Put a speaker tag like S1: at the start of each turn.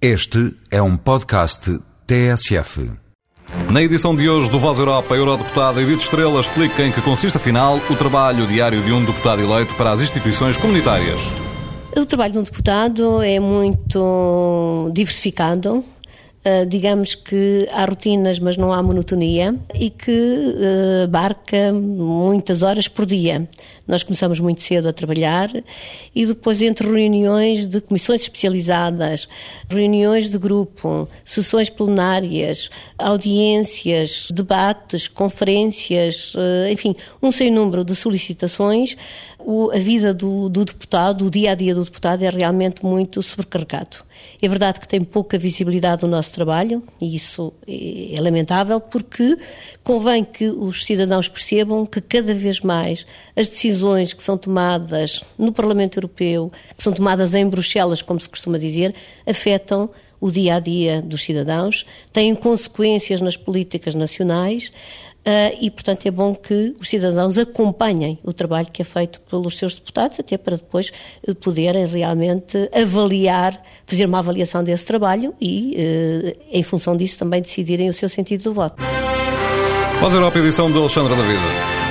S1: Este é um podcast TSF.
S2: Na edição de hoje do Voz Europa, a Eurodeputada Edith Estrela explica em que consiste, afinal, o trabalho diário de um deputado eleito para as instituições comunitárias.
S3: O trabalho de um deputado é muito diversificado. Uh, digamos que há rotinas, mas não há monotonia e que abarca muitas horas por dia. Nós começamos muito cedo a trabalhar e depois entre reuniões de comissões especializadas, reuniões de grupo, sessões plenárias, audiências, debates, conferências, uh, enfim, um sem número de solicitações, a vida do, do deputado, o dia a dia do deputado é realmente muito sobrecarregado. É verdade que tem pouca visibilidade o nosso trabalho, e isso é, é lamentável, porque convém que os cidadãos percebam que cada vez mais as decisões que são tomadas no Parlamento Europeu, que são tomadas em Bruxelas, como se costuma dizer, afetam o dia a dia dos cidadãos, têm consequências nas políticas nacionais e, portanto, é bom que os cidadãos acompanhem o trabalho que é feito pelos seus deputados, até para depois uh, poderem realmente avaliar, fazer uma avaliação desse trabalho e, uh, em função disso, também decidirem o seu sentido do voto.
S2: Voz Europa, edição de Alexandra da Vida.